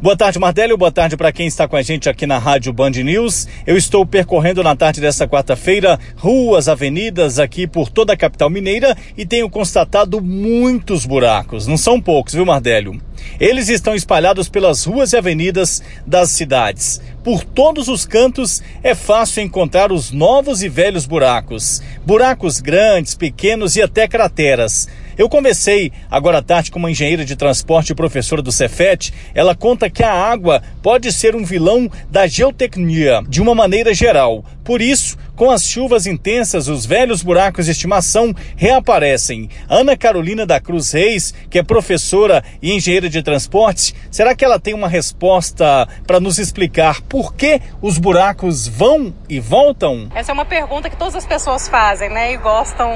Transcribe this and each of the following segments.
Boa tarde, Mardélio. Boa tarde para quem está com a gente aqui na Rádio Band News. Eu estou percorrendo na tarde desta quarta-feira ruas, avenidas aqui por toda a capital mineira e tenho constatado muitos buracos. Não são poucos, viu, Mardélio? Eles estão espalhados pelas ruas e avenidas das cidades. Por todos os cantos é fácil encontrar os novos e velhos buracos. Buracos grandes, pequenos e até crateras. Eu conversei agora à tarde com uma engenheira de transporte e professora do Cefet. Ela conta que a água pode ser um vilão da geotecnia de uma maneira geral. Por isso, com as chuvas intensas, os velhos buracos de estimação reaparecem. Ana Carolina da Cruz Reis, que é professora e engenheira de transportes, será que ela tem uma resposta para nos explicar por que os buracos vão e voltam? Essa é uma pergunta que todas as pessoas fazem, né, e gostam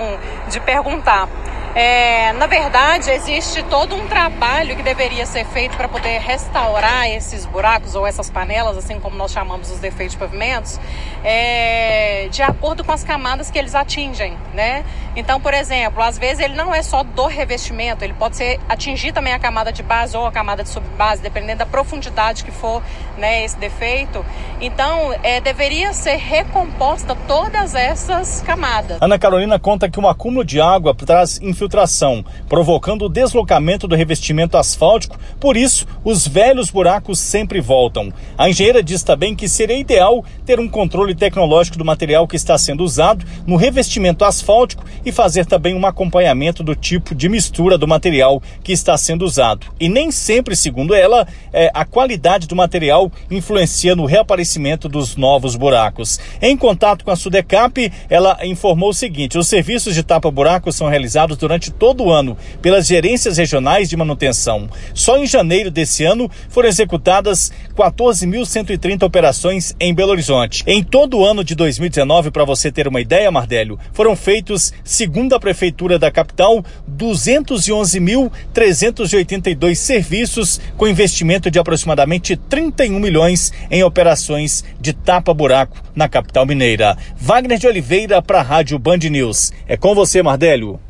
de perguntar. É, na verdade, existe todo um trabalho que deveria ser feito para poder restaurar esses buracos ou essas panelas, assim como nós chamamos os defeitos de pavimentos, é, de acordo com as camadas que eles atingem, né? Então, por exemplo, às vezes ele não é só do revestimento, ele pode ser atingir também a camada de base ou a camada de subbase, dependendo da profundidade que for né, esse defeito. Então, é, deveria ser recomposta todas essas camadas. Ana Carolina conta que um acúmulo de água traz infiltração, provocando o deslocamento do revestimento asfáltico, por isso os velhos buracos sempre voltam. A engenheira diz também que seria ideal ter um controle tecnológico do material que está sendo usado no revestimento asfáltico e fazer também um acompanhamento do tipo de mistura do material que está sendo usado. E nem sempre, segundo ela, é, a qualidade do material influencia no reaparecimento dos novos buracos. Em contato com a Sudecap, ela informou o seguinte: os serviços de tapa-buracos são realizados durante todo o ano pelas gerências regionais de manutenção. Só em janeiro desse ano foram executadas 14.130 operações em Belo Horizonte. Em todo o ano de 2019, para você ter uma ideia, Mardélio, foram feitos, segundo a Prefeitura da capital, 211.382 serviços com investimento de aproximadamente 31 milhões em operações de tapa-buraco na capital mineira. Wagner de Oliveira para a Rádio Band News. É com você, Mardélio.